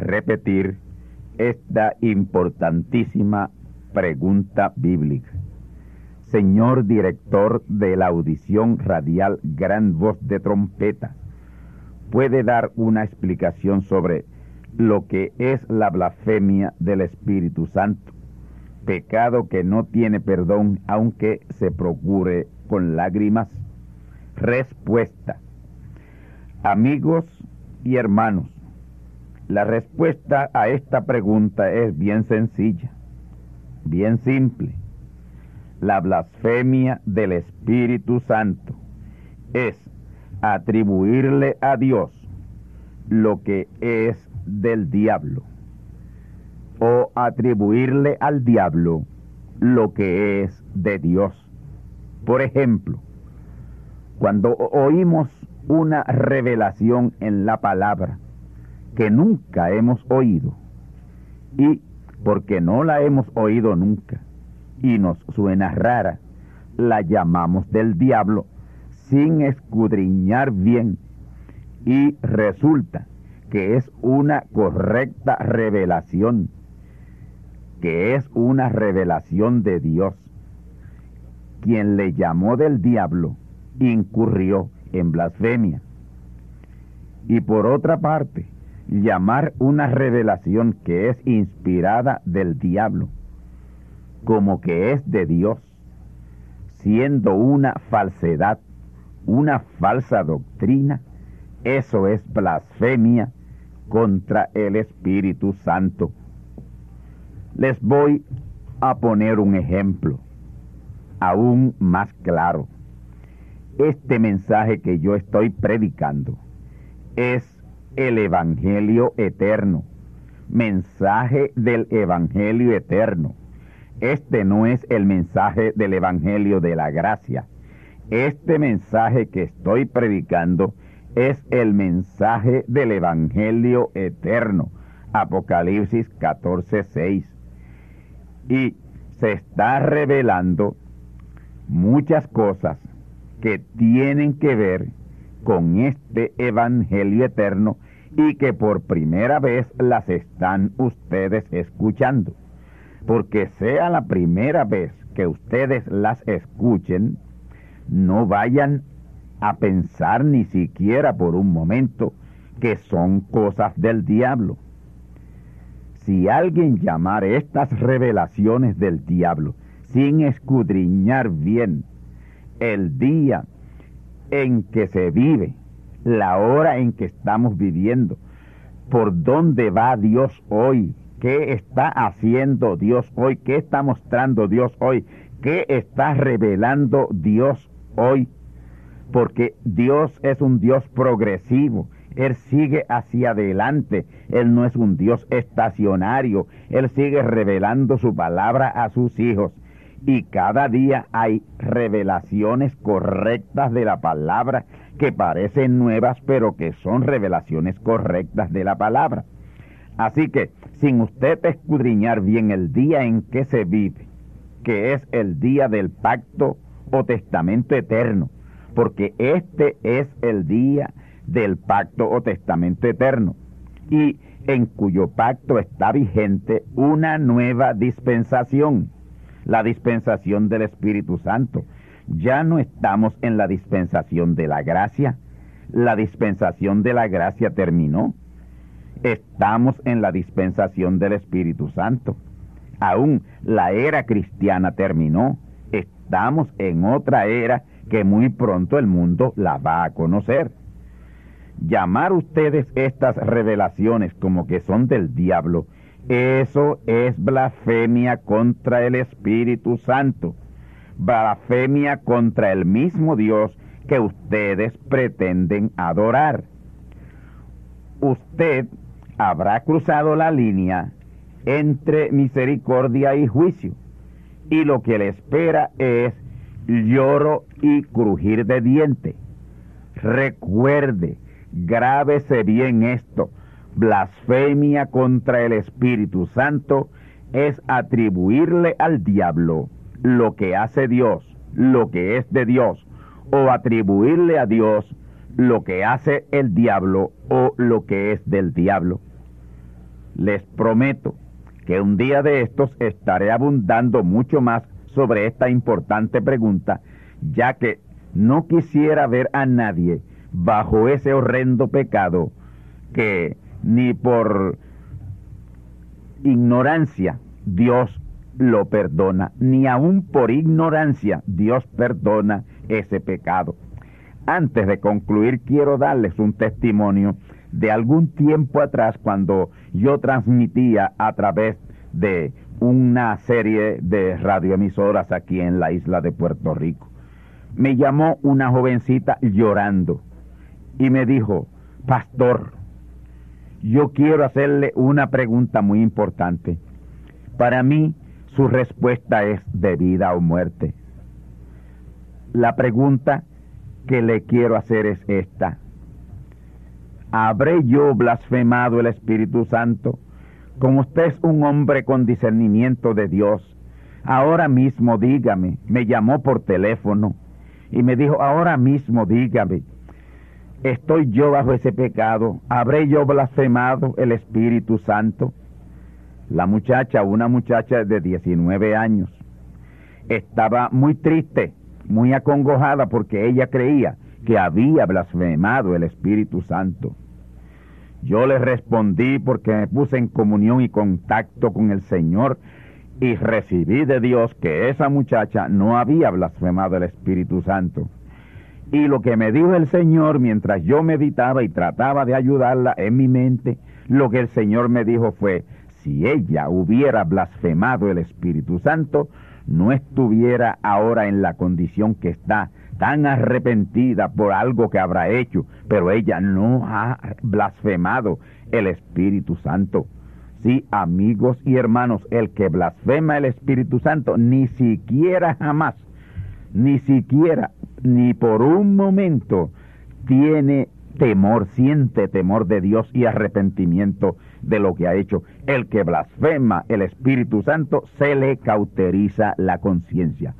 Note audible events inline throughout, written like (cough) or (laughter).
Repetir esta importantísima pregunta bíblica. Señor director de la audición radial Gran Voz de Trompeta, ¿puede dar una explicación sobre lo que es la blasfemia del Espíritu Santo? Pecado que no tiene perdón aunque se procure con lágrimas. Respuesta. Amigos y hermanos, la respuesta a esta pregunta es bien sencilla, bien simple. La blasfemia del Espíritu Santo es atribuirle a Dios lo que es del diablo o atribuirle al diablo lo que es de Dios. Por ejemplo, cuando oímos una revelación en la palabra, que nunca hemos oído. Y porque no la hemos oído nunca y nos suena rara, la llamamos del diablo sin escudriñar bien. Y resulta que es una correcta revelación, que es una revelación de Dios. Quien le llamó del diablo incurrió en blasfemia. Y por otra parte, llamar una revelación que es inspirada del diablo como que es de Dios, siendo una falsedad, una falsa doctrina, eso es blasfemia contra el Espíritu Santo. Les voy a poner un ejemplo aún más claro. Este mensaje que yo estoy predicando es el Evangelio eterno, mensaje del Evangelio eterno. Este no es el mensaje del Evangelio de la gracia. Este mensaje que estoy predicando es el mensaje del Evangelio eterno. Apocalipsis 14, 6. Y se está revelando muchas cosas que tienen que ver con este Evangelio eterno y que por primera vez las están ustedes escuchando. Porque sea la primera vez que ustedes las escuchen, no vayan a pensar ni siquiera por un momento que son cosas del diablo. Si alguien llamara estas revelaciones del diablo sin escudriñar bien el día en que se vive, la hora en que estamos viviendo, por dónde va Dios hoy, qué está haciendo Dios hoy, qué está mostrando Dios hoy, qué está revelando Dios hoy. porque Dios es un Dios progresivo. Él sigue hacia adelante. Él no es un Dios estacionario. Él sigue revelando su palabra a sus hijos. Y cada día hay revelaciones correctas de la palabra que parecen nuevas, pero que son revelaciones correctas de la palabra. Así que, sin usted escudriñar bien el día en que se vive, que es el día del pacto o testamento eterno, porque este es el día del pacto o testamento eterno, y en cuyo pacto está vigente una nueva dispensación, la dispensación del Espíritu Santo. Ya no estamos en la dispensación de la gracia, la dispensación de la gracia terminó. Estamos en la dispensación del Espíritu Santo. Aún la era cristiana terminó. Estamos en otra era que muy pronto el mundo la va a conocer. Llamar ustedes estas revelaciones como que son del diablo, eso es blasfemia contra el Espíritu Santo, blasfemia contra el mismo Dios que ustedes pretenden adorar. Usted habrá cruzado la línea entre misericordia y juicio, y lo que le espera es lloro y crujir de diente. Recuerde, grábese bien esto, blasfemia contra el Espíritu Santo es atribuirle al diablo lo que hace Dios, lo que es de Dios, o atribuirle a Dios lo que hace el diablo o lo que es del diablo. Les prometo que un día de estos estaré abundando mucho más sobre esta importante pregunta, ya que no quisiera ver a nadie bajo ese horrendo pecado que ni por ignorancia Dios lo perdona, ni aun por ignorancia Dios perdona ese pecado. Antes de concluir, quiero darles un testimonio de algún tiempo atrás cuando yo transmitía a través de una serie de radioemisoras aquí en la isla de Puerto Rico. Me llamó una jovencita llorando y me dijo, pastor, yo quiero hacerle una pregunta muy importante. Para mí, su respuesta es de vida o muerte. La pregunta que le quiero hacer es esta. ¿Habré yo blasfemado el Espíritu Santo? Como usted es un hombre con discernimiento de Dios, ahora mismo dígame, me llamó por teléfono y me dijo, ahora mismo dígame, ¿estoy yo bajo ese pecado? ¿Habré yo blasfemado el Espíritu Santo? La muchacha, una muchacha de 19 años, estaba muy triste, muy acongojada porque ella creía que había blasfemado el Espíritu Santo. Yo le respondí porque me puse en comunión y contacto con el Señor y recibí de Dios que esa muchacha no había blasfemado el Espíritu Santo. Y lo que me dijo el Señor mientras yo meditaba y trataba de ayudarla en mi mente, lo que el Señor me dijo fue, si ella hubiera blasfemado el Espíritu Santo, no estuviera ahora en la condición que está, tan arrepentida por algo que habrá hecho, pero ella no ha blasfemado el Espíritu Santo. Sí, amigos y hermanos, el que blasfema el Espíritu Santo ni siquiera jamás, ni siquiera, ni por un momento tiene temor, siente temor de Dios y arrepentimiento de lo que ha hecho. El que blasfema el Espíritu Santo se le cauteriza la conciencia.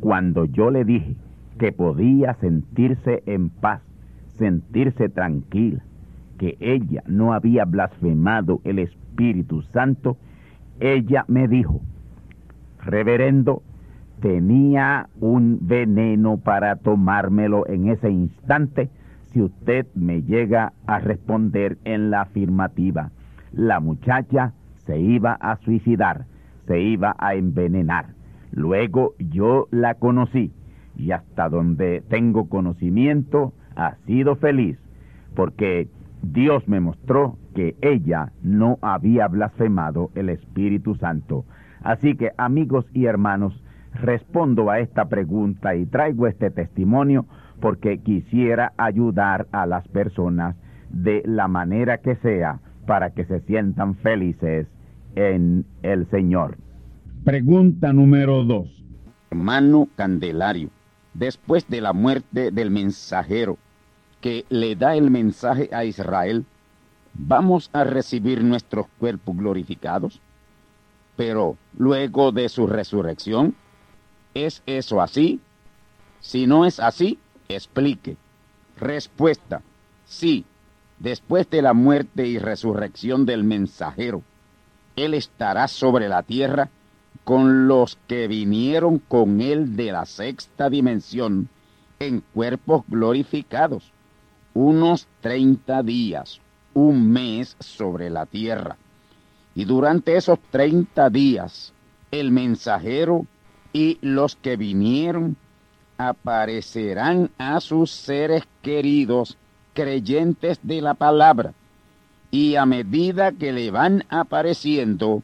Cuando yo le dije que podía sentirse en paz, sentirse tranquila, que ella no había blasfemado el Espíritu Santo, ella me dijo, reverendo, tenía un veneno para tomármelo en ese instante si usted me llega a responder en la afirmativa. La muchacha se iba a suicidar, se iba a envenenar. Luego yo la conocí y hasta donde tengo conocimiento ha sido feliz, porque Dios me mostró que ella no había blasfemado el Espíritu Santo. Así que amigos y hermanos, respondo a esta pregunta y traigo este testimonio porque quisiera ayudar a las personas de la manera que sea para que se sientan felices en el Señor. Pregunta número dos. Hermano Candelario, después de la muerte del mensajero que le da el mensaje a Israel, ¿vamos a recibir nuestros cuerpos glorificados? Pero luego de su resurrección, ¿es eso así? Si no es así, explique. Respuesta, sí, después de la muerte y resurrección del mensajero, él estará sobre la tierra con los que vinieron con él de la sexta dimensión en cuerpos glorificados, unos treinta días, un mes sobre la tierra. Y durante esos treinta días, el mensajero y los que vinieron aparecerán a sus seres queridos creyentes de la palabra. Y a medida que le van apareciendo,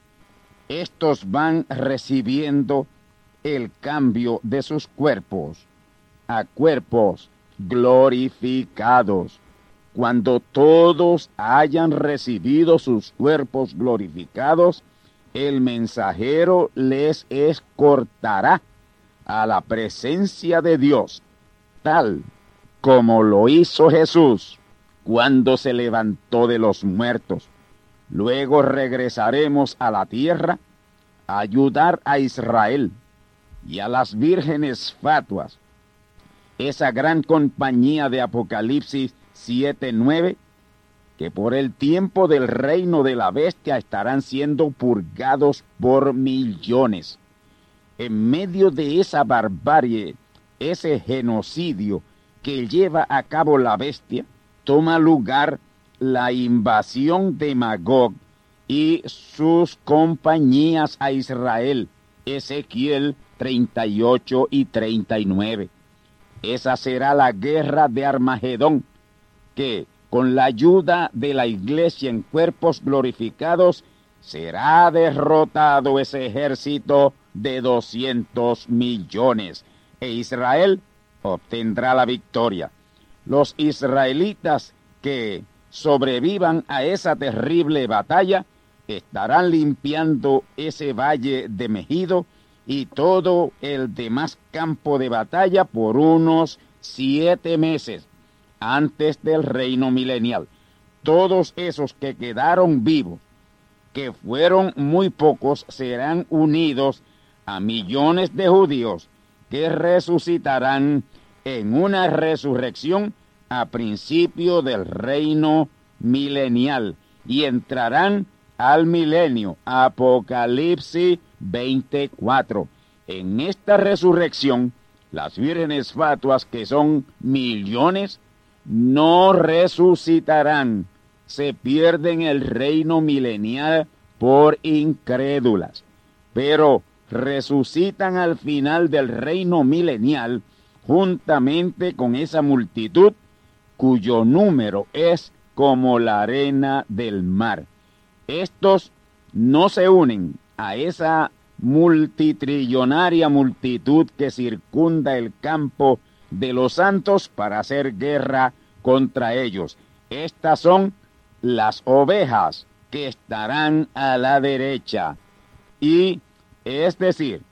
estos van recibiendo el cambio de sus cuerpos a cuerpos glorificados. Cuando todos hayan recibido sus cuerpos glorificados, el mensajero les escortará a la presencia de Dios, tal como lo hizo Jesús cuando se levantó de los muertos. Luego regresaremos a la tierra a ayudar a Israel y a las vírgenes fatuas, esa gran compañía de Apocalipsis 7-9, que por el tiempo del reino de la bestia estarán siendo purgados por millones. En medio de esa barbarie, ese genocidio que lleva a cabo la bestia, toma lugar la invasión de Magog y sus compañías a Israel. Ezequiel 38 y 39. Esa será la guerra de Armagedón, que con la ayuda de la iglesia en cuerpos glorificados será derrotado ese ejército de 200 millones e Israel obtendrá la victoria. Los israelitas que sobrevivan a esa terrible batalla estarán limpiando ese valle de Mejido y todo el demás campo de batalla por unos siete meses antes del reino milenial. Todos esos que quedaron vivos, que fueron muy pocos, serán unidos a millones de judíos que resucitarán en una resurrección a principio del reino milenial y entrarán al milenio. Apocalipsis 24. En esta resurrección, las vírgenes fatuas, que son millones, no resucitarán. Se pierden el reino milenial por incrédulas. Pero resucitan al final del reino milenial juntamente con esa multitud cuyo número es como la arena del mar. Estos no se unen a esa multitrillonaria multitud que circunda el campo de los santos para hacer guerra contra ellos. Estas son las ovejas que estarán a la derecha y es decir,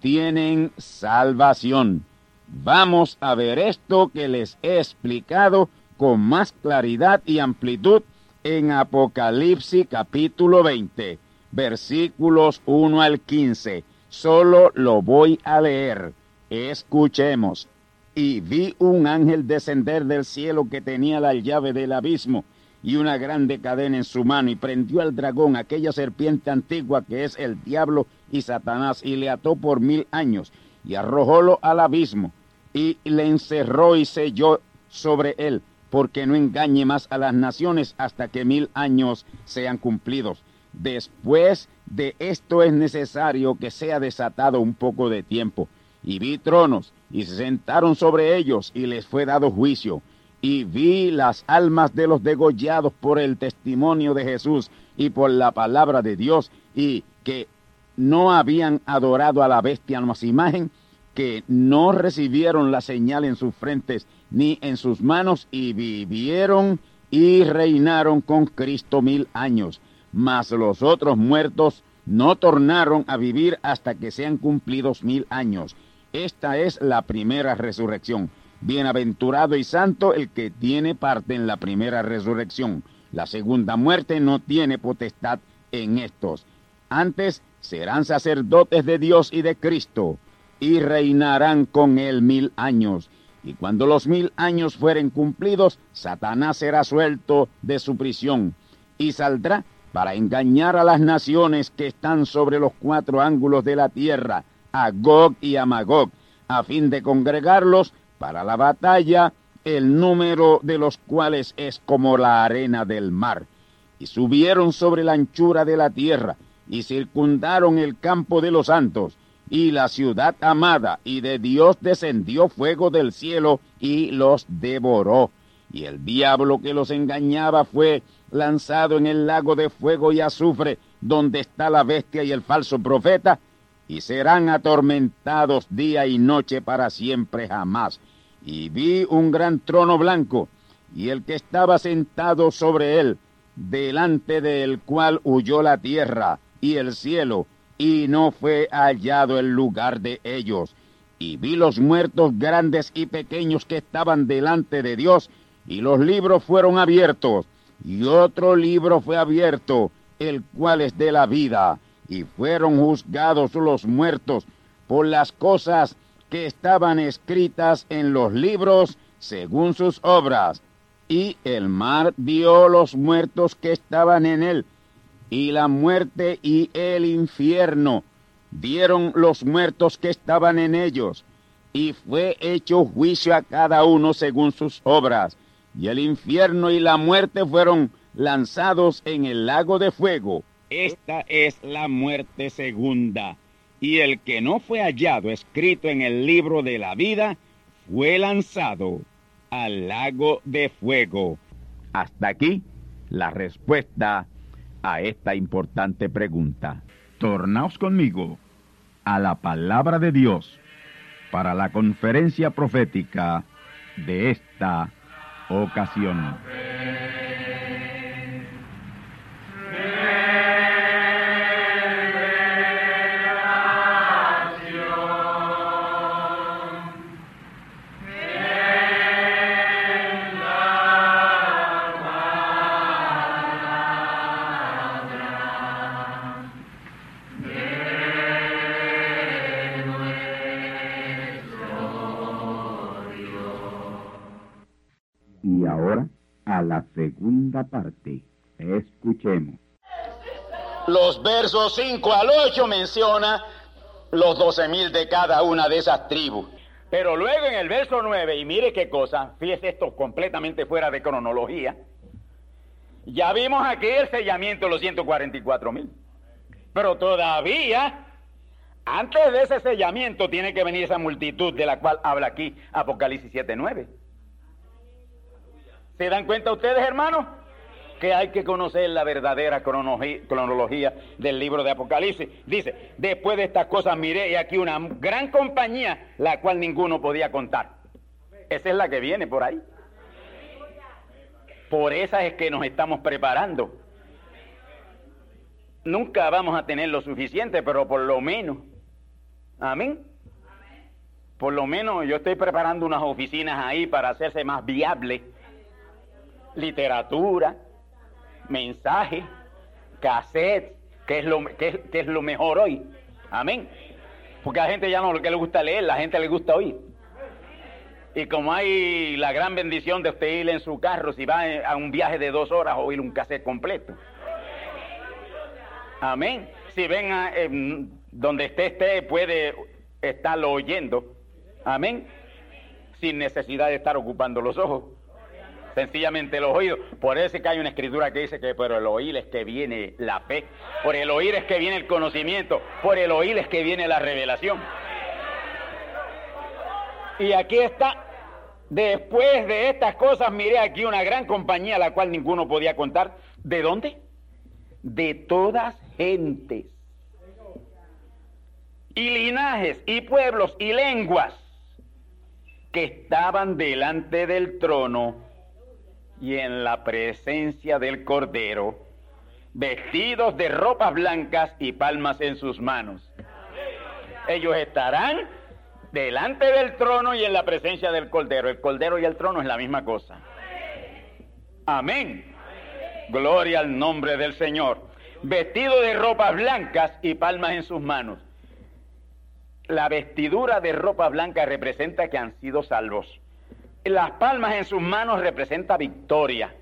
tienen salvación. Vamos a ver esto que les he explicado con más claridad y amplitud en Apocalipsis capítulo 20, versículos 1 al 15. Solo lo voy a leer. Escuchemos. Y vi un ángel descender del cielo que tenía la llave del abismo y una grande cadena en su mano y prendió al dragón, aquella serpiente antigua que es el diablo y Satanás, y le ató por mil años y arrojólo al abismo y le encerró y selló sobre él, porque no engañe más a las naciones hasta que mil años sean cumplidos. Después de esto es necesario que sea desatado un poco de tiempo. Y vi tronos, y se sentaron sobre ellos, y les fue dado juicio y vi las almas de los degollados por el testimonio de Jesús y por la palabra de Dios y que no habían adorado a la bestia más imagen que no recibieron la señal en sus frentes ni en sus manos y vivieron y reinaron con Cristo mil años. Mas los otros muertos no tornaron a vivir hasta que sean cumplidos mil años. Esta es la primera resurrección. Bienaventurado y santo el que tiene parte en la primera resurrección. La segunda muerte no tiene potestad en estos. Antes serán sacerdotes de Dios y de Cristo, y reinarán con él mil años. Y cuando los mil años fueren cumplidos, Satanás será suelto de su prisión, y saldrá para engañar a las naciones que están sobre los cuatro ángulos de la tierra, a Gog y a Magog, a fin de congregarlos para la batalla, el número de los cuales es como la arena del mar. Y subieron sobre la anchura de la tierra, y circundaron el campo de los santos, y la ciudad amada, y de Dios descendió fuego del cielo, y los devoró. Y el diablo que los engañaba fue lanzado en el lago de fuego y azufre, donde está la bestia y el falso profeta, y serán atormentados día y noche para siempre jamás. Y vi un gran trono blanco, y el que estaba sentado sobre él, delante del cual huyó la tierra y el cielo, y no fue hallado el lugar de ellos. Y vi los muertos grandes y pequeños que estaban delante de Dios, y los libros fueron abiertos, y otro libro fue abierto, el cual es de la vida, y fueron juzgados los muertos por las cosas que estaban escritas en los libros según sus obras. Y el mar dio los muertos que estaban en él, y la muerte y el infierno dieron los muertos que estaban en ellos, y fue hecho juicio a cada uno según sus obras y el infierno y la muerte fueron lanzados en el lago de fuego. Esta es la muerte segunda. Y el que no fue hallado escrito en el libro de la vida fue lanzado al lago de fuego. Hasta aquí la respuesta a esta importante pregunta. Tornaos conmigo a la palabra de Dios para la conferencia profética de esta ocasión. Los versos 5 al 8 menciona los doce mil de cada una de esas tribus. Pero luego en el verso 9, y mire qué cosa, fíjese esto completamente fuera de cronología, ya vimos aquí el sellamiento de los 144 mil. Pero todavía, antes de ese sellamiento, tiene que venir esa multitud de la cual habla aquí Apocalipsis 7.9. ¿Se dan cuenta ustedes, hermanos? Que hay que conocer la verdadera cronología del libro de Apocalipsis. Dice, después de estas cosas miré y aquí una gran compañía, la cual ninguno podía contar. Esa es la que viene por ahí. Por esa es que nos estamos preparando. Nunca vamos a tener lo suficiente, pero por lo menos. Amén. Por lo menos yo estoy preparando unas oficinas ahí para hacerse más viable literatura, mensaje, cassette, que es lo, que es, lo mejor hoy. Amén. Porque a la gente ya no lo que le gusta leer, la gente le gusta oír. Y como hay la gran bendición de usted ir en su carro, si va a un viaje de dos horas, oír un cassette completo. Amén. Si ven a, donde esté, esté, puede estarlo oyendo. Amén. Sin necesidad de estar ocupando los ojos sencillamente los oídos. Por eso es que hay una escritura que dice que por el oír es que viene la fe, por el oír es que viene el conocimiento, por el oír es que viene la revelación. Y aquí está, después de estas cosas, miré aquí una gran compañía, la cual ninguno podía contar. ¿De dónde? De todas gentes y linajes y pueblos y lenguas que estaban delante del trono y en la presencia del Cordero, vestidos de ropas blancas y palmas en sus manos. Ellos estarán delante del trono y en la presencia del Cordero. El Cordero y el trono es la misma cosa. Amén. Gloria al nombre del Señor. Vestido de ropas blancas y palmas en sus manos. La vestidura de ropa blanca representa que han sido salvos. Las palmas en sus manos representa victoria.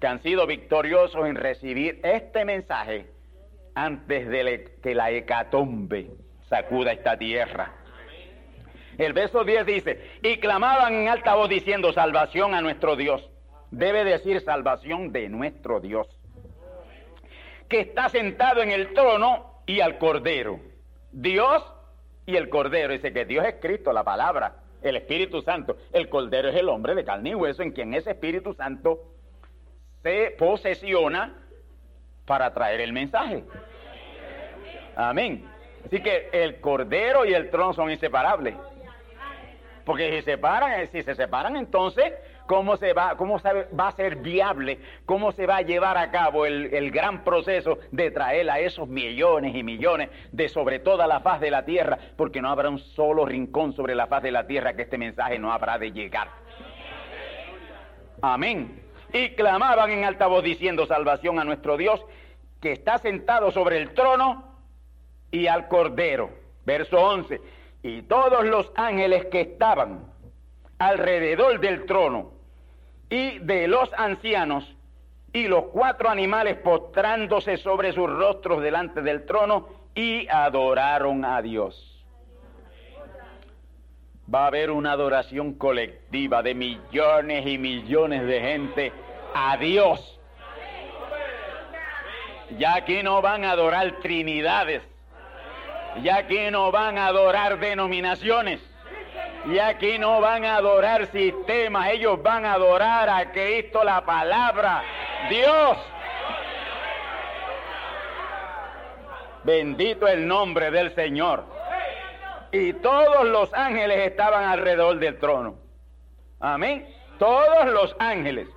Que han sido victoriosos en recibir este mensaje antes de que la hecatombe sacuda esta tierra. El verso 10 dice, y clamaban en alta voz diciendo, salvación a nuestro Dios. Debe decir salvación de nuestro Dios, que está sentado en el trono y al Cordero. Dios y el Cordero. Dice que Dios es Cristo, la palabra, el Espíritu Santo. El Cordero es el hombre de carne y hueso en quien ese Espíritu Santo se posesiona para traer el mensaje. Amén. Así que el Cordero y el trono son inseparables. Porque si se separan, si se separan, entonces cómo se va, cómo va a ser viable, cómo se va a llevar a cabo el, gran proceso de traer a esos millones y millones de sobre toda la faz de la tierra, porque no habrá un solo rincón sobre la faz de la tierra que este mensaje no habrá de llegar. Amén. Y clamaban en alta voz diciendo salvación a nuestro Dios, que está sentado sobre el trono y al cordero. Verso 11. Y todos los ángeles que estaban alrededor del trono y de los ancianos y los cuatro animales postrándose sobre sus rostros delante del trono y adoraron a Dios. Va a haber una adoración colectiva de millones y millones de gente a Dios. Ya aquí no van a adorar trinidades, ya aquí no van a adorar denominaciones y aquí no van a adorar sistemas, ellos van a adorar a Cristo la palabra, Dios. Bendito el nombre del Señor. Y todos los ángeles estaban alrededor del trono. Amén. Todos los ángeles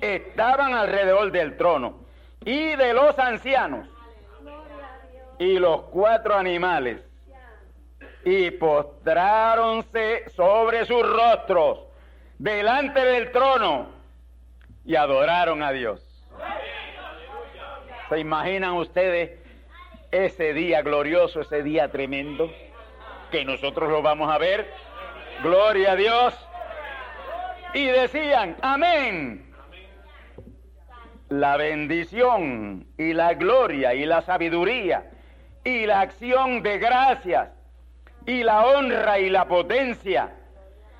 estaban alrededor del trono. Y de los ancianos. Y los cuatro animales y postráronse sobre sus rostros delante del trono y adoraron a Dios. ¿Se imaginan ustedes ese día glorioso, ese día tremendo? Que nosotros lo vamos a ver. Gloria a Dios. Y decían, amén. La bendición y la gloria y la sabiduría y la acción de gracias y la honra y la potencia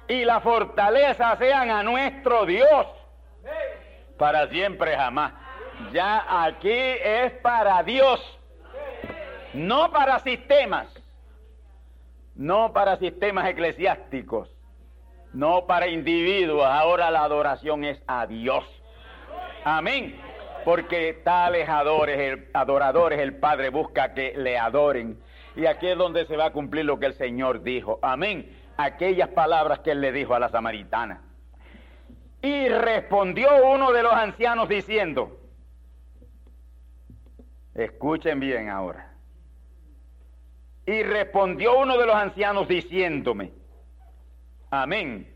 y la fortaleza sean a nuestro Dios para siempre jamás. Ya aquí es para Dios, no para sistemas, no para sistemas eclesiásticos, no para individuos. Ahora la adoración es a Dios. Amén. Porque tales adoradores el, adoradores el Padre busca que le adoren y aquí es donde se va a cumplir lo que el Señor dijo. Amén. Aquellas palabras que él le dijo a la samaritana. Y respondió uno de los ancianos diciendo, escuchen bien ahora. Y respondió uno de los ancianos diciéndome, amén.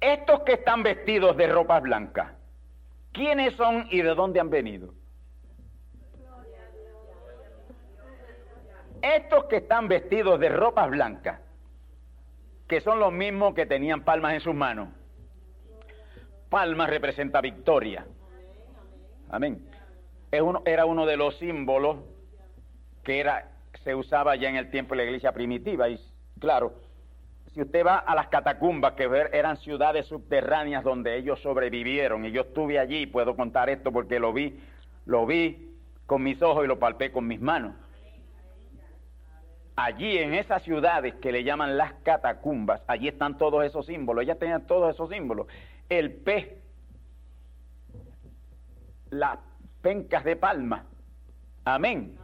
Estos que están vestidos de ropas blancas, ¿quiénes son y de dónde han venido? Estos que están vestidos de ropas blancas, que son los mismos que tenían palmas en sus manos, palmas representa victoria. Amén. era uno de los símbolos que se usaba ya en el tiempo de la iglesia primitiva. Y claro, si usted va a las catacumbas, que eran ciudades subterráneas donde ellos sobrevivieron, y yo estuve allí, puedo contar esto porque lo vi, lo vi con mis ojos y lo palpé con mis manos allí en esas ciudades que le llaman las catacumbas, allí están todos esos símbolos, ellas tenían todos esos símbolos. El pez, las pencas de palma, amén.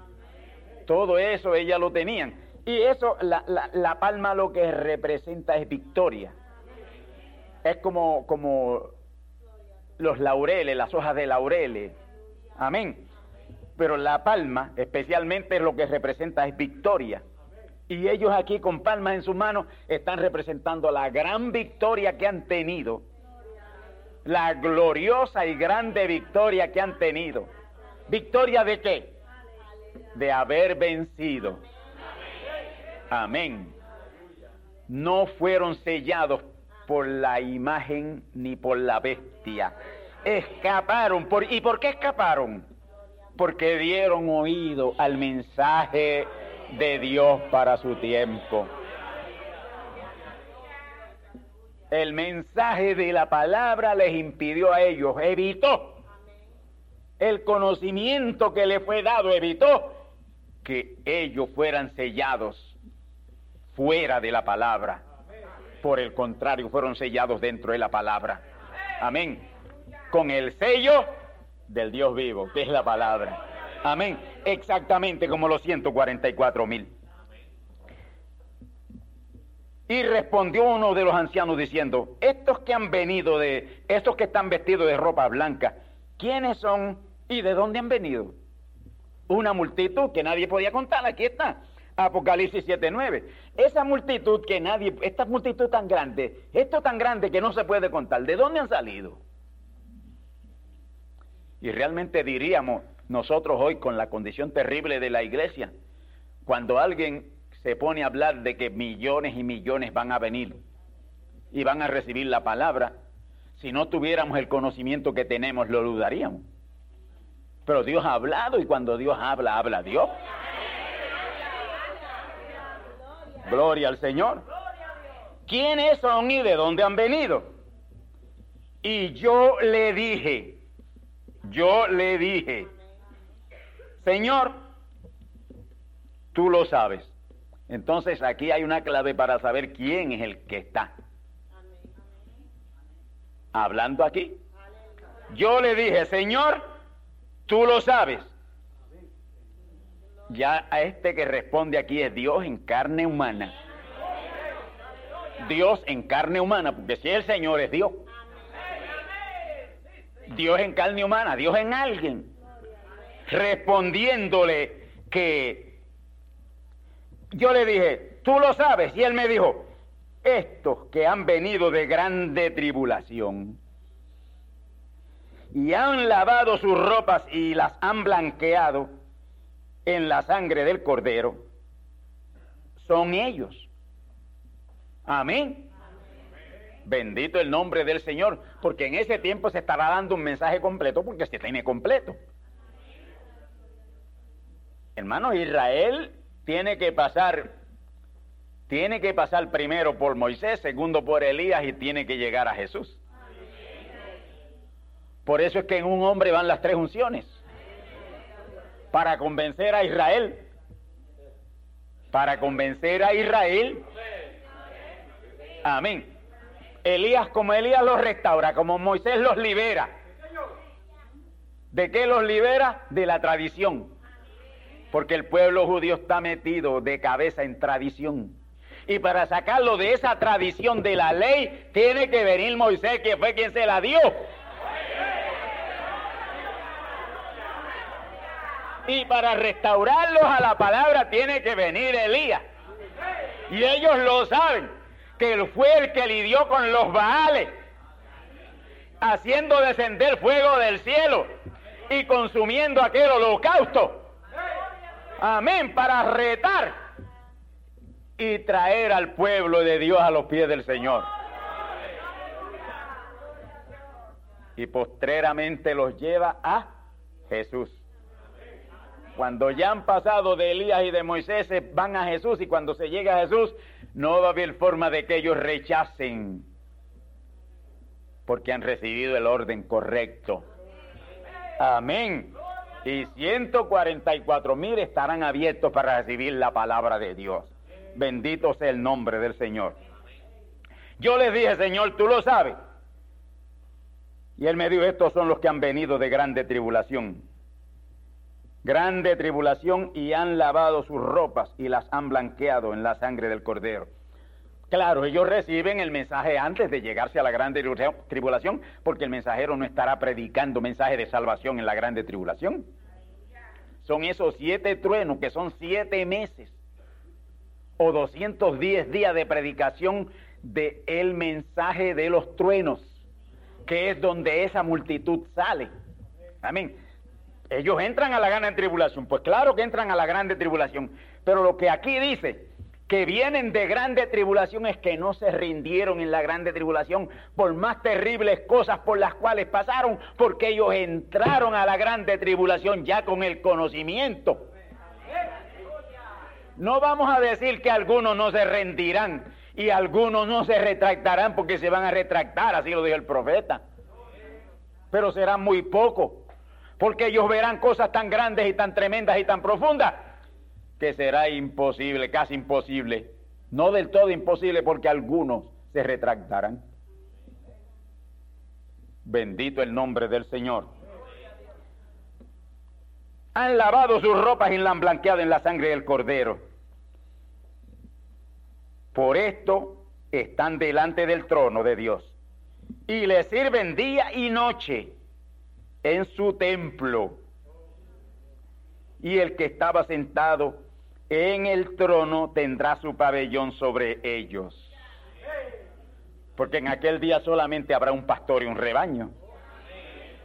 todo eso ellas lo tenían. Y eso, la, palma lo que representa es victoria. Es como, como los laureles, las hojas de laureles. Amén. Pero la palma, especialmente lo que representa es victoria. Y ellos aquí con palmas en sus manos están representando la gran victoria que han tenido. La gloriosa y grande victoria que han tenido. ¿Victoria de qué? De haber vencido. Amén. No fueron sellados por la imagen ni por la bestia. Escaparon. Por, ¿Y por qué escaparon? Porque dieron oído al mensaje de Dios para su tiempo. El mensaje de la palabra les impidió a ellos, evitó el conocimiento que le fue dado, evitó que ellos fueran sellados fuera de la palabra. Por el contrario, fueron sellados dentro de la palabra. Amén. Con el sello del Dios vivo, que es la palabra. Amén. Exactamente como los 144 mil. Y respondió uno de los ancianos diciendo, estos que han venido de, estos que están vestidos de ropa blanca, ¿quiénes son y de dónde han venido? Una multitud que nadie podía contar, aquí está, Apocalipsis 7.9. Esa multitud que nadie, esta multitud tan grande, esto tan grande que no se puede contar, ¿de dónde han salido? Y realmente diríamos nosotros hoy con la condición terrible de la iglesia, cuando alguien se pone a hablar de que millones y millones van a venir y van a recibir la palabra, si no tuviéramos el conocimiento que tenemos, lo dudaríamos. Pero Dios ha hablado y cuando Dios habla, habla Dios. Gloria al Señor. ¿Quiénes son y de dónde han venido? Y yo le dije, yo le dije, Señor, tú lo sabes. Entonces aquí hay una clave para saber quién es el que está. Hablando aquí. Yo le dije, Señor, tú lo sabes. Ya a este que responde aquí es Dios en carne humana. Dios en carne humana, porque si el Señor es Dios. Dios en carne humana, Dios en alguien. Respondiéndole que yo le dije, tú lo sabes, y él me dijo, estos que han venido de grande tribulación y han lavado sus ropas y las han blanqueado, en la sangre del cordero son ellos. Amén. Bendito el nombre del Señor, porque en ese tiempo se estará dando un mensaje completo porque se tiene completo. Hermanos, Israel tiene que pasar, tiene que pasar primero por Moisés, segundo por Elías y tiene que llegar a Jesús. Por eso es que en un hombre van las tres unciones para convencer a Israel. Para convencer a Israel. Amén. Elías como Elías los restaura, como Moisés los libera. ¿De qué los libera? De la tradición. Porque el pueblo judío está metido de cabeza en tradición. Y para sacarlo de esa tradición de la ley, tiene que venir Moisés, que fue quien se la dio. Y para restaurarlos a la palabra tiene que venir Elías. Y ellos lo saben, que él fue el que lidió con los Baales, haciendo descender fuego del cielo y consumiendo aquel holocausto. Amén, para retar y traer al pueblo de Dios a los pies del Señor. Y postreramente los lleva a Jesús. Cuando ya han pasado de Elías y de Moisés, van a Jesús y cuando se llega a Jesús, no va a haber forma de que ellos rechacen, porque han recibido el orden correcto. Amén. Y 144 mil estarán abiertos para recibir la palabra de Dios. Bendito sea el nombre del Señor. Yo les dije, Señor, tú lo sabes. Y él me dijo, estos son los que han venido de grande tribulación grande tribulación y han lavado sus ropas y las han blanqueado en la sangre del cordero. Claro, ellos reciben el mensaje antes de llegarse a la grande tribulación, porque el mensajero no estará predicando mensaje de salvación en la grande tribulación. Son esos siete truenos que son siete meses o 210 días de predicación del el mensaje de los truenos, que es donde esa multitud sale. Amén. Ellos entran a la grande tribulación, pues claro que entran a la grande tribulación, pero lo que aquí dice que vienen de grande tribulación es que no se rindieron en la grande tribulación por más terribles cosas por las cuales pasaron, porque ellos entraron a la grande tribulación ya con el conocimiento. No vamos a decir que algunos no se rendirán y algunos no se retractarán porque se van a retractar, así lo dijo el profeta. Pero serán muy pocos, porque ellos verán cosas tan grandes y tan tremendas y tan profundas que será imposible, casi imposible, no del todo imposible porque algunos se retractarán. Bendito el nombre del Señor. Han lavado sus ropas y la han blanqueado en la sangre del cordero. Por esto están delante del trono de Dios y le sirven día y noche en su templo. Y el que estaba sentado en el trono tendrá su pabellón sobre ellos. Porque en aquel día solamente habrá un pastor y un rebaño.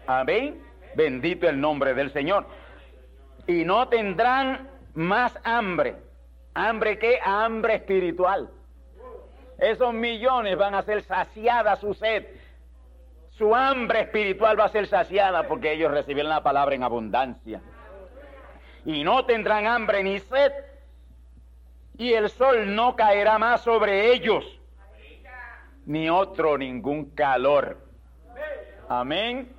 Amén. Bendito el nombre del Señor. Y no tendrán más hambre. ¿Hambre qué? Hambre espiritual. Esos millones van a ser saciada su sed. Su hambre espiritual va a ser saciada porque ellos recibieron la palabra en abundancia. Y no tendrán hambre ni sed y el sol no caerá más sobre ellos, ni otro ningún calor. Amén.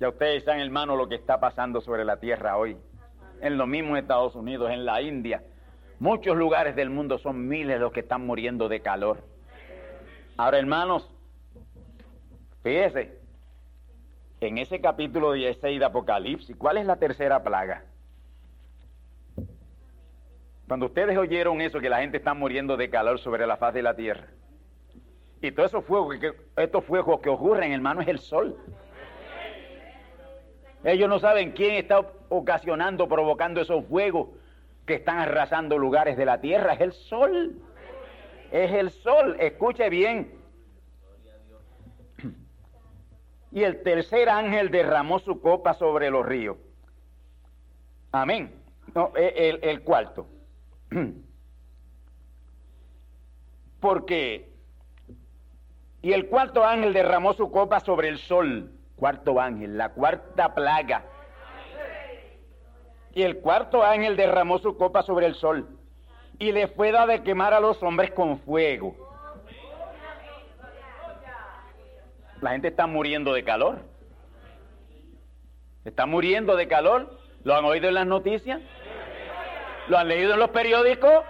Ya ustedes saben, hermano, lo que está pasando sobre la tierra hoy. En los mismos Estados Unidos, en la India. Muchos lugares del mundo son miles los que están muriendo de calor. Ahora, hermanos, fíjese, en ese capítulo 16 de Apocalipsis, ¿cuál es la tercera plaga? Cuando ustedes oyeron eso, que la gente está muriendo de calor sobre la faz de la tierra, y todos esos fuegos, que, estos fuegos que ocurren, hermano, es el sol. Ellos no saben quién está ocasionando, provocando esos fuegos que están arrasando lugares de la tierra. Es el sol. Es el sol. Escuche bien. Y el tercer ángel derramó su copa sobre los ríos. Amén. No, el, el cuarto. (clears throat) Porque, y el cuarto ángel derramó su copa sobre el sol, cuarto ángel, la cuarta plaga. Y el cuarto ángel derramó su copa sobre el sol y le fue dado de quemar a los hombres con fuego. La gente está muriendo de calor. Está muriendo de calor. ¿Lo han oído en las noticias? ¿Lo han leído en los periódicos?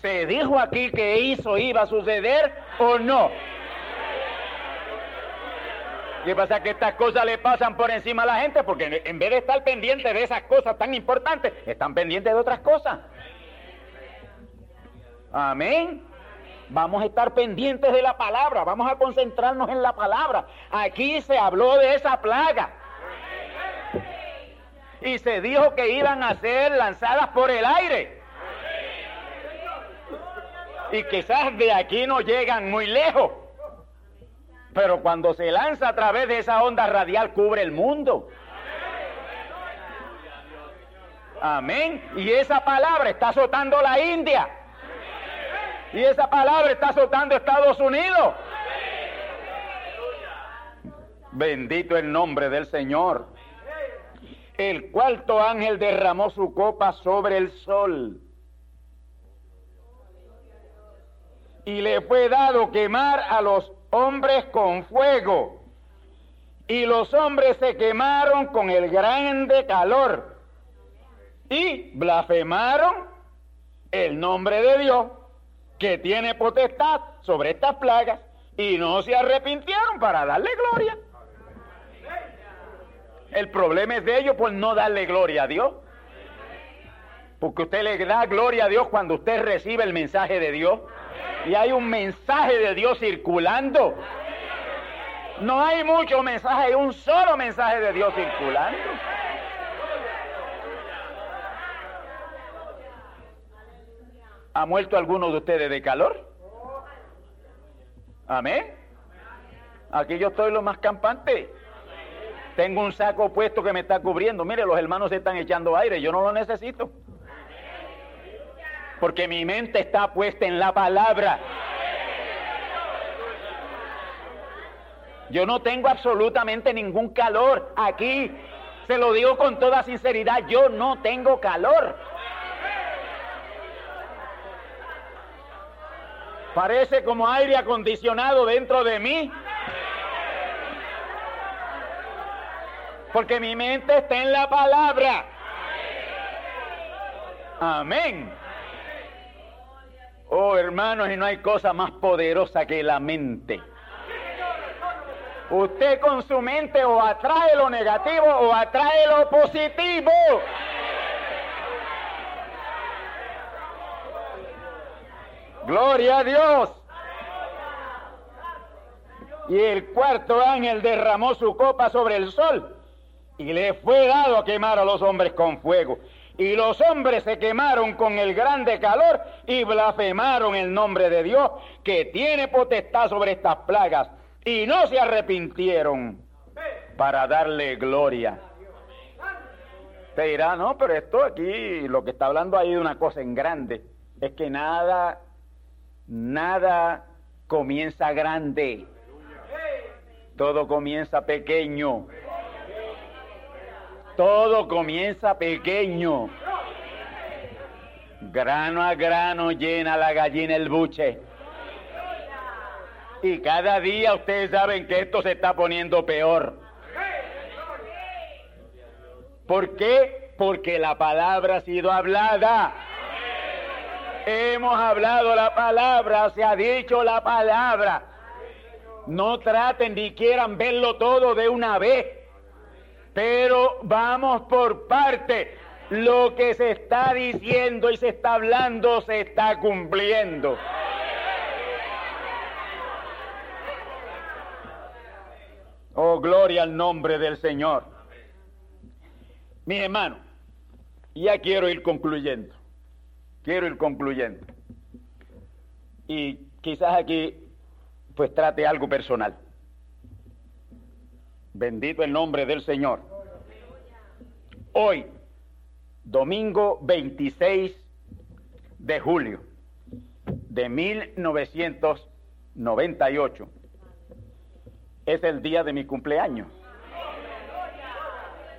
¿Se dijo aquí que eso iba a suceder o no? ¿Qué pasa? Que estas cosas le pasan por encima a la gente porque en vez de estar pendiente de esas cosas tan importantes, están pendientes de otras cosas. Amén. Vamos a estar pendientes de la palabra, vamos a concentrarnos en la palabra. Aquí se habló de esa plaga y se dijo que iban a ser lanzadas por el aire. Y quizás de aquí no llegan muy lejos. Pero cuando se lanza a través de esa onda radial cubre el mundo. Amén. Y esa palabra está azotando la India. Y esa palabra está azotando Estados Unidos. Bendito el nombre del Señor el cuarto ángel derramó su copa sobre el sol. Y le fue dado quemar a los hombres con fuego. Y los hombres se quemaron con el grande calor. Y blasfemaron el nombre de Dios, que tiene potestad sobre estas plagas, y no se arrepintieron para darle gloria. El problema es de ellos por no darle gloria a Dios. Porque usted le da gloria a Dios cuando usted recibe el mensaje de Dios. Y hay un mensaje de Dios circulando. No hay muchos mensajes, hay un solo mensaje de Dios circulando. ¿Ha muerto alguno de ustedes de calor? Amén. Aquí yo estoy lo más campante. Tengo un saco puesto que me está cubriendo. Mire, los hermanos se están echando aire, yo no lo necesito. Porque mi mente está puesta en la palabra. Yo no tengo absolutamente ningún calor aquí. Se lo digo con toda sinceridad, yo no tengo calor. Parece como aire acondicionado dentro de mí. Porque mi mente está en la palabra. Amén. Oh, hermanos, y no hay cosa más poderosa que la mente. Usted con su mente o atrae lo negativo o atrae lo positivo. Gloria a Dios. Y el cuarto ángel derramó su copa sobre el sol y le fue dado a quemar a los hombres con fuego. Y los hombres se quemaron con el grande calor y blasfemaron el nombre de Dios que tiene potestad sobre estas plagas y no se arrepintieron para darle gloria. Te dirá, no, pero esto aquí, lo que está hablando ahí de una cosa en grande, es que nada, nada comienza grande. Todo comienza pequeño. Todo comienza pequeño. Grano a grano llena la gallina el buche. Y cada día ustedes saben que esto se está poniendo peor. ¿Por qué? Porque la palabra ha sido hablada. Hemos hablado la palabra, se ha dicho la palabra. No traten ni quieran verlo todo de una vez. Pero vamos por parte. Lo que se está diciendo y se está hablando se está cumpliendo. Oh, gloria al nombre del Señor. Mis hermanos, ya quiero ir concluyendo. Quiero ir concluyendo. Y quizás aquí pues trate algo personal. Bendito el nombre del Señor. Hoy, domingo 26 de julio de 1998, es el día de mi cumpleaños.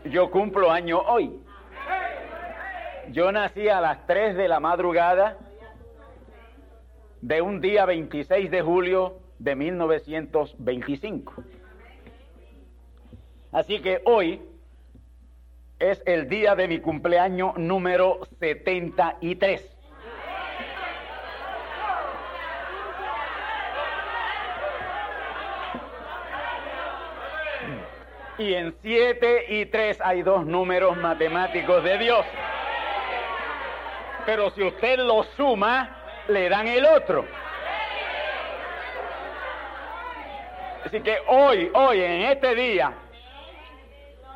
Yo cumplo año hoy. Yo nací a las 3 de la madrugada de un día 26 de julio de 1925. Así que hoy es el día de mi cumpleaños número 73. Y en 7 y 3 hay dos números matemáticos de Dios. Pero si usted lo suma, le dan el otro. Así que hoy, hoy, en este día,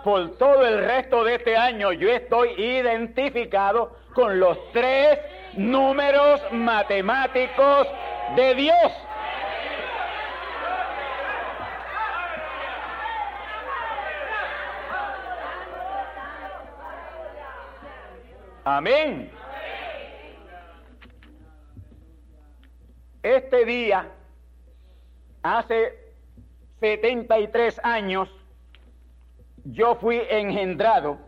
por todo el resto de este año, yo estoy identificado con los tres números matemáticos de Dios. Amén. Este día, hace 73 años, yo fui engendrado,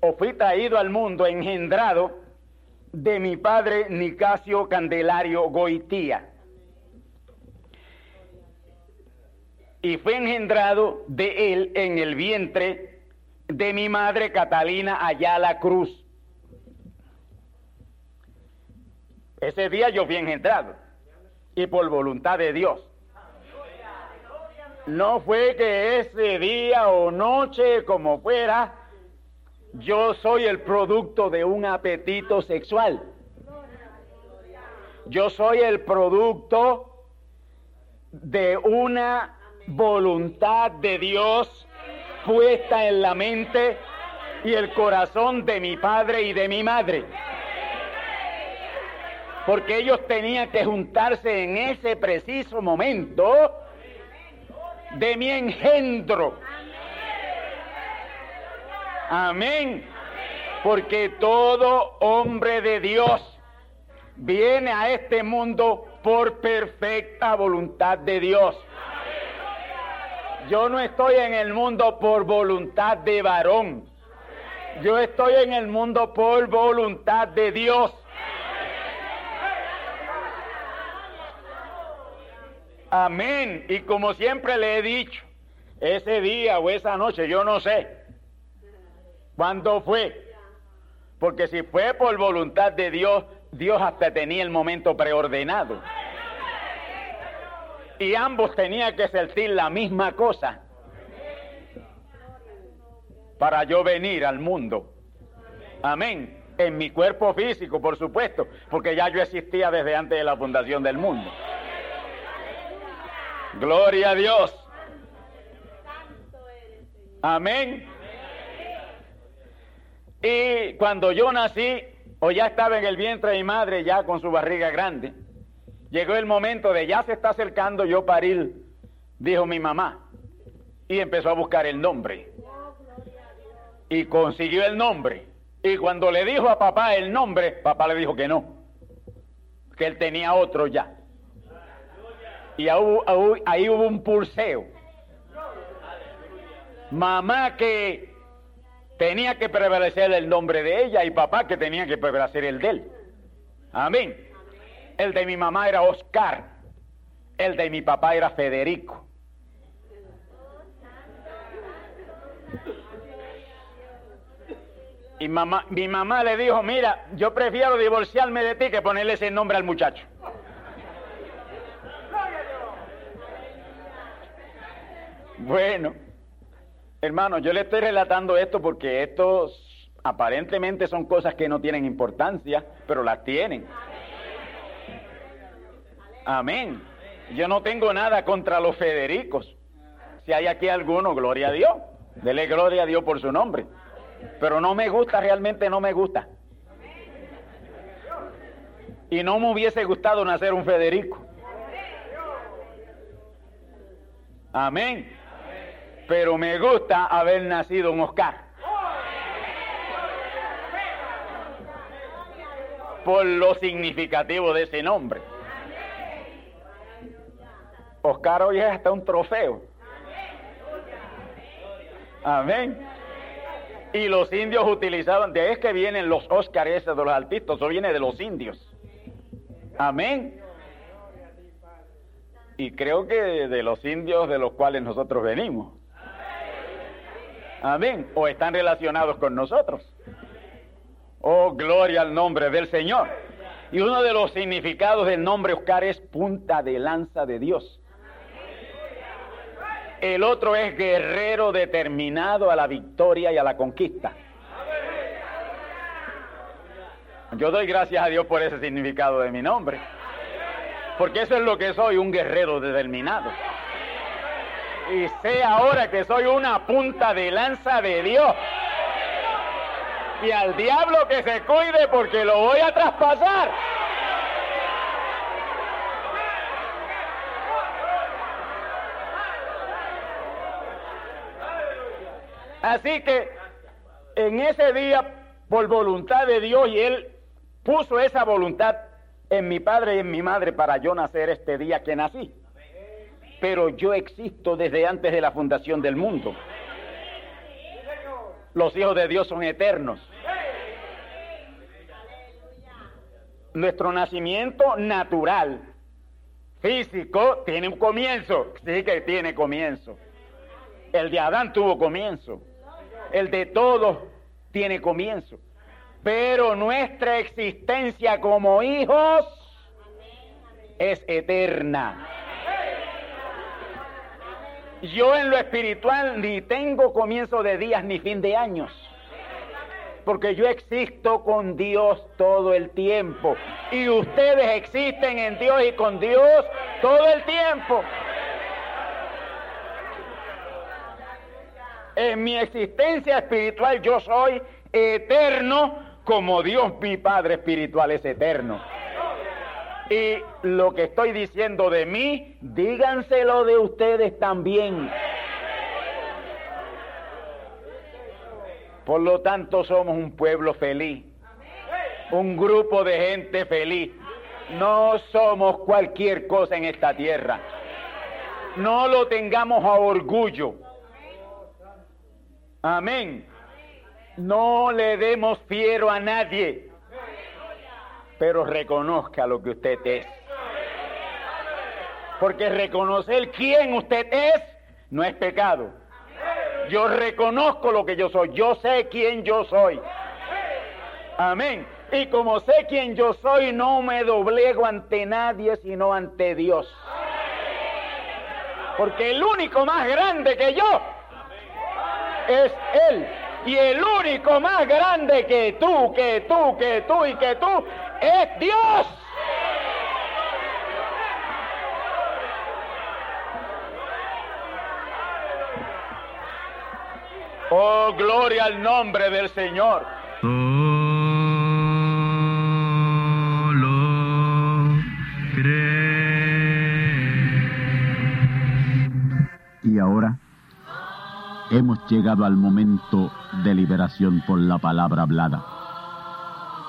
o fui traído al mundo engendrado de mi padre Nicasio Candelario Goitía. Y fui engendrado de él en el vientre de mi madre Catalina Ayala Cruz. Ese día yo fui engendrado y por voluntad de Dios. No fue que ese día o noche, como fuera, yo soy el producto de un apetito sexual. Yo soy el producto de una voluntad de Dios puesta en la mente y el corazón de mi padre y de mi madre. Porque ellos tenían que juntarse en ese preciso momento de mi engendro. Amén. Porque todo hombre de Dios viene a este mundo por perfecta voluntad de Dios. Yo no estoy en el mundo por voluntad de varón. Yo estoy en el mundo por voluntad de Dios. Amén. Y como siempre le he dicho, ese día o esa noche, yo no sé cuándo fue. Porque si fue por voluntad de Dios, Dios hasta tenía el momento preordenado. Y ambos tenían que sentir la misma cosa para yo venir al mundo. Amén. En mi cuerpo físico, por supuesto, porque ya yo existía desde antes de la fundación del mundo. Gloria a Dios. Amén. Y cuando yo nací, o ya estaba en el vientre de mi madre, ya con su barriga grande, llegó el momento de ya se está acercando yo parir, dijo mi mamá, y empezó a buscar el nombre. Y consiguió el nombre. Y cuando le dijo a papá el nombre, papá le dijo que no, que él tenía otro ya. Y ahí hubo un pulseo. Mamá que tenía que prevalecer el nombre de ella y papá que tenía que prevalecer el de él. Amén. El de mi mamá era Oscar. El de mi papá era Federico. Y mamá, mi mamá le dijo, mira, yo prefiero divorciarme de ti que ponerle ese nombre al muchacho. Bueno, hermano, yo le estoy relatando esto porque estos aparentemente son cosas que no tienen importancia, pero las tienen. Amén. Yo no tengo nada contra los Federicos. Si hay aquí alguno, gloria a Dios. Dele gloria a Dios por su nombre. Pero no me gusta, realmente no me gusta. Y no me hubiese gustado nacer un Federico. Amén pero me gusta haber nacido un Oscar. Por lo significativo de ese nombre. Oscar hoy es hasta un trofeo. Amén. Y los indios utilizaban, de es que vienen los Oscars de los artistas, eso viene de los indios. Amén. Y creo que de los indios de los cuales nosotros venimos. Amén. O están relacionados con nosotros. Oh, gloria al nombre del Señor. Y uno de los significados del nombre Oscar es punta de lanza de Dios. El otro es guerrero determinado a la victoria y a la conquista. Yo doy gracias a Dios por ese significado de mi nombre. Porque eso es lo que soy, un guerrero determinado y sé ahora que soy una punta de lanza de Dios. Y al diablo que se cuide porque lo voy a traspasar. Así que en ese día, por voluntad de Dios, y Él puso esa voluntad en mi padre y en mi madre para yo nacer este día que nací pero yo existo desde antes de la fundación del mundo. Los hijos de Dios son eternos. Nuestro nacimiento natural, físico, tiene un comienzo. Sí que tiene comienzo. El de Adán tuvo comienzo. El de todos tiene comienzo. Pero nuestra existencia como hijos es eterna. Yo en lo espiritual ni tengo comienzo de días ni fin de años. Porque yo existo con Dios todo el tiempo. Y ustedes existen en Dios y con Dios todo el tiempo. En mi existencia espiritual yo soy eterno como Dios mi Padre espiritual es eterno. Y lo que estoy diciendo de mí, díganselo de ustedes también. Por lo tanto, somos un pueblo feliz, un grupo de gente feliz. No somos cualquier cosa en esta tierra. No lo tengamos a orgullo. Amén. No le demos fiero a nadie pero reconozca lo que usted es. Porque reconocer quién usted es no es pecado. Yo reconozco lo que yo soy, yo sé quién yo soy. Amén. Y como sé quién yo soy, no me doblego ante nadie, sino ante Dios. Porque el único más grande que yo es Él. Y el único más grande que tú, que tú, que tú y que tú es Dios. Oh, gloria al nombre del Señor. Y ahora hemos llegado al momento de liberación por la palabra hablada